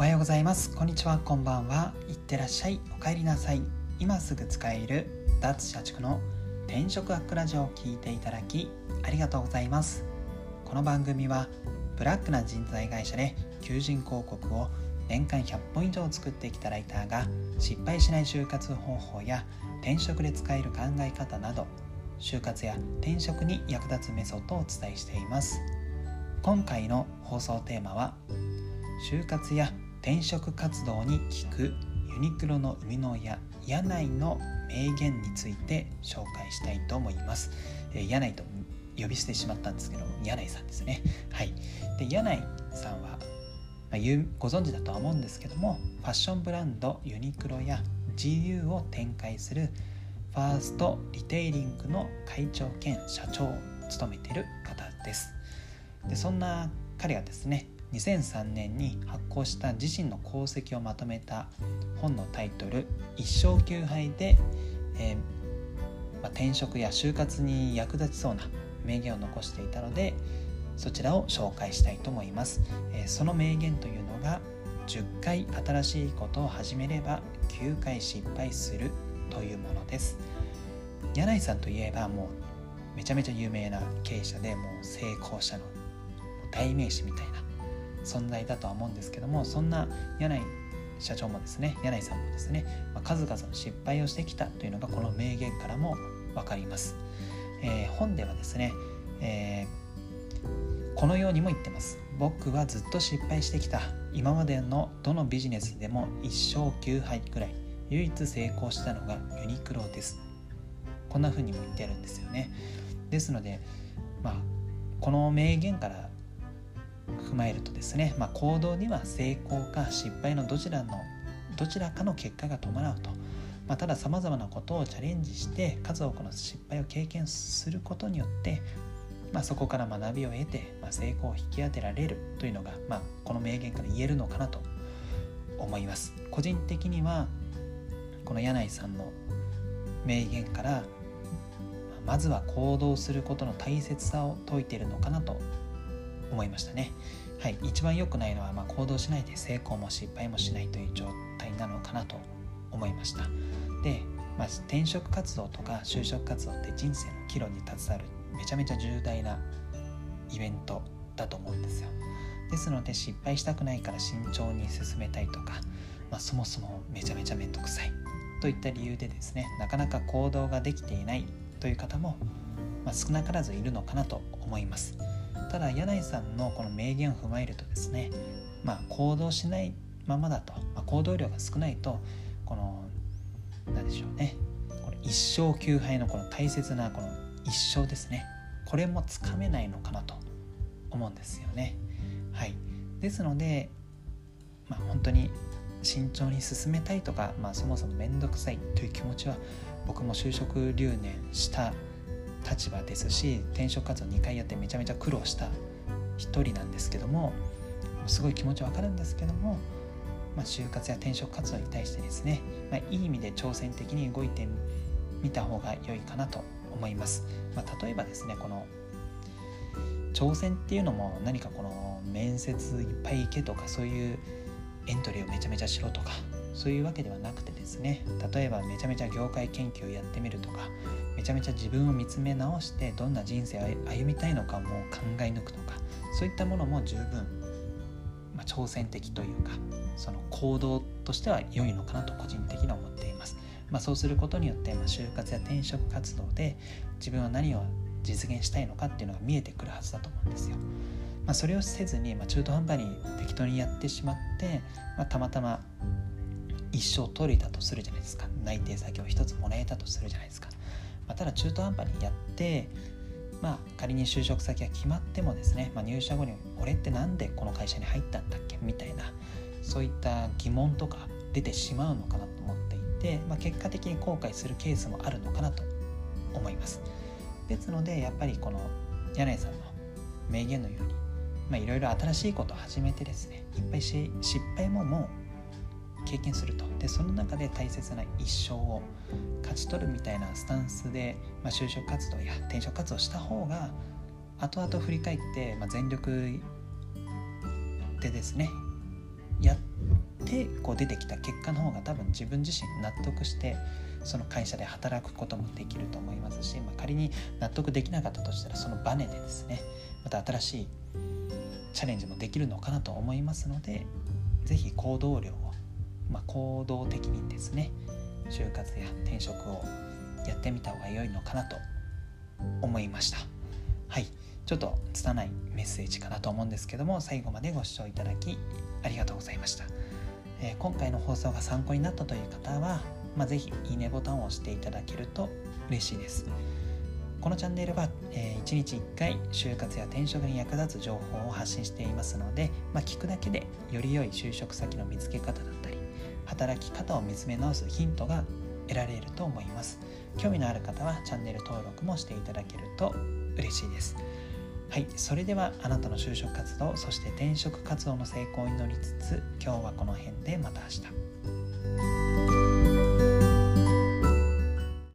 おはようございます。こんにちは。こんばんは。いってらっしゃい。お帰りなさい。今すぐ使える脱社畜の転職アップラジオを聞いていただきありがとうございます。この番組はブラックな人材会社で求人広告を年間100本以上作ってきたライターが失敗しない就活方法や転職で使える考え方など就活や転職に役立つメソッドをお伝えしています。今回の放送テーマは就活や転職活動に効くユニクロの生みの親柳井の名言について紹介したいと思います、え、柳井と呼び捨てしまったんですけど柳井さんですね。はい。で柳井さんは、まあ、ご存知だとは思うんですけどもファッションブランドユニクロや GU を展開するファーストリテイリングの会長兼社長を務めている方です。でそんな彼がですね2003年に発行した自身の功績をまとめた本のタイトル「一生休杯で」えー、まあ、転職や就活に役立ちそうな名言を残していたのでそちらを紹介したいと思います、えー、その名言というのが10回新しいことを始めれば9回失敗するというものです。柳井さんといえばもうめちゃめちゃ有名な経営者でもう成功者の代名詞みたいな存在だとは思うんですけどもそんな柳井社長もですね柳井さんもですね、まあ、数々の失敗をしてきたというのがこの名言からも分かります、えー、本ではですね、えー、このようにも言ってます。僕はずっと失敗してきた。今までのどのビジネスでも1勝9敗くらい唯一成功したのがユニクロです。こんな風にも言ってるんですよね。ですのでまあこの名言から踏まえるとですね、まあ、行動には成功か失敗のどちらのどちらかの結果が伴うと、まあ、たださまざまなことをチャレンジして数多くの失敗を経験することによって、まあ、そこから学びを得て、まあ、成功を引き当てられるというのが、まあ、この名言から言えるのかなと思います。個人的にはこの柳井さんの名言からまずは行動することの大切さを説いているのかなと思いましたね。はい、一番良くないのは、ま、行動しないで成功も失敗もしないという状態なのかなと思いました。で、まあ、転職活動とか就職活動って人生の岐路に携わるめちゃめちゃ重大なイベントだと思うんですよ。ですので失敗したくないから慎重に進めたいとか、まあ、そもそもめちゃめちゃ面倒くさいといった理由でですねなかなか行動ができていないという方も、まあ、少なからずいるのかなと思います。ただ柳井さんのこの名言を踏まえるとですね、まあ、行動しないままだと、まあ、行動量が少ないとこの何でしょうねこれ一生休杯のこの大切なこの一生ですねこれもつかめないのかなと思うんですよね。はい、ですので、まあ、本当に慎重に進めたいとか、まあ、そもそも面倒くさいという気持ちは僕も就職留年した立場ですし転職活動2回やってめちゃめちゃ苦労した一人なんですけどもすごい気持ちわかるんですけども、まあ、就活や転職活動に対してですね、まあ、いい意味で挑戦的に動いてみた方が良いかなと思います。まあ、例えばですねこの挑戦っていうのも何かこの面接いっぱい行けとかそういうエントリーをめちゃめちゃしろとかそういうわけではなくてですね例えばめちゃめちゃ業界研究やってみるとかめちゃめちゃ自分を見つめ直してどんな人生を歩みたいのかも考え抜くとかそういったものも十分、まあ、挑戦的というかその行動としては良いのかなと個人的には思っています。まあ、そうすることによって、まあ、就活や転職活動で自分は何を実現したいのかっていうのが見えてくるはずだと思うんですよ。まあ、それをせずに、まあ、中途半端に適当にやってしまって、まあ、たまたま一生取れたとするじゃないですか内定先を一つもらえたとするじゃないですか、まあ、ただ中途半端にやってまあ仮に就職先が決まってもですね、まあ、入社後に俺って何でこの会社に入ったんだっけみたいなそういった疑問とか出てしまうのかなと思っていて、まあ、結果的に後悔するケースもあるのかなと思います。ですのでやっぱりこの柳井さんの名言のように、いろいろ新しいことを始めてですねいっぱいし失敗ももう経験すると。でその中で大切な一生を勝ち取るみたいなスタンスで、まあ、就職活動や転職活動した方が後々振り返って、まあ、全力でですねやってこう出てきた結果の方が多分自分自身納得してその会社で働くこともできると思いますし、まあ、仮に納得できなかったとしたらそのバネでですねまた新しいチャレンジもできるのかなと思いますので是非行動量を、まあ、行動的にですね就活や転職をやってみた方が良いのかなと思いました。はい。ちょっと拙いメッセージかなと思うんですけども最後までご視聴いただきありがとうございました、えー、今回の放送が参考になったという方は、まあ、是非いいねボタンを押していただけると嬉しいです。このチャンネルは、えー、1日1回就活や転職に役立つ情報を発信していますので、まあ、聞くだけでより良い就職先の見つけ方だったり働き方を見つめ直すヒントが得られると思います。興味のある方はチャンネル登録もしていただけると嬉しいです。はいそれではあなたの就職活動そして転職活動の成功を祈りつつ今日はこの辺でまた明日。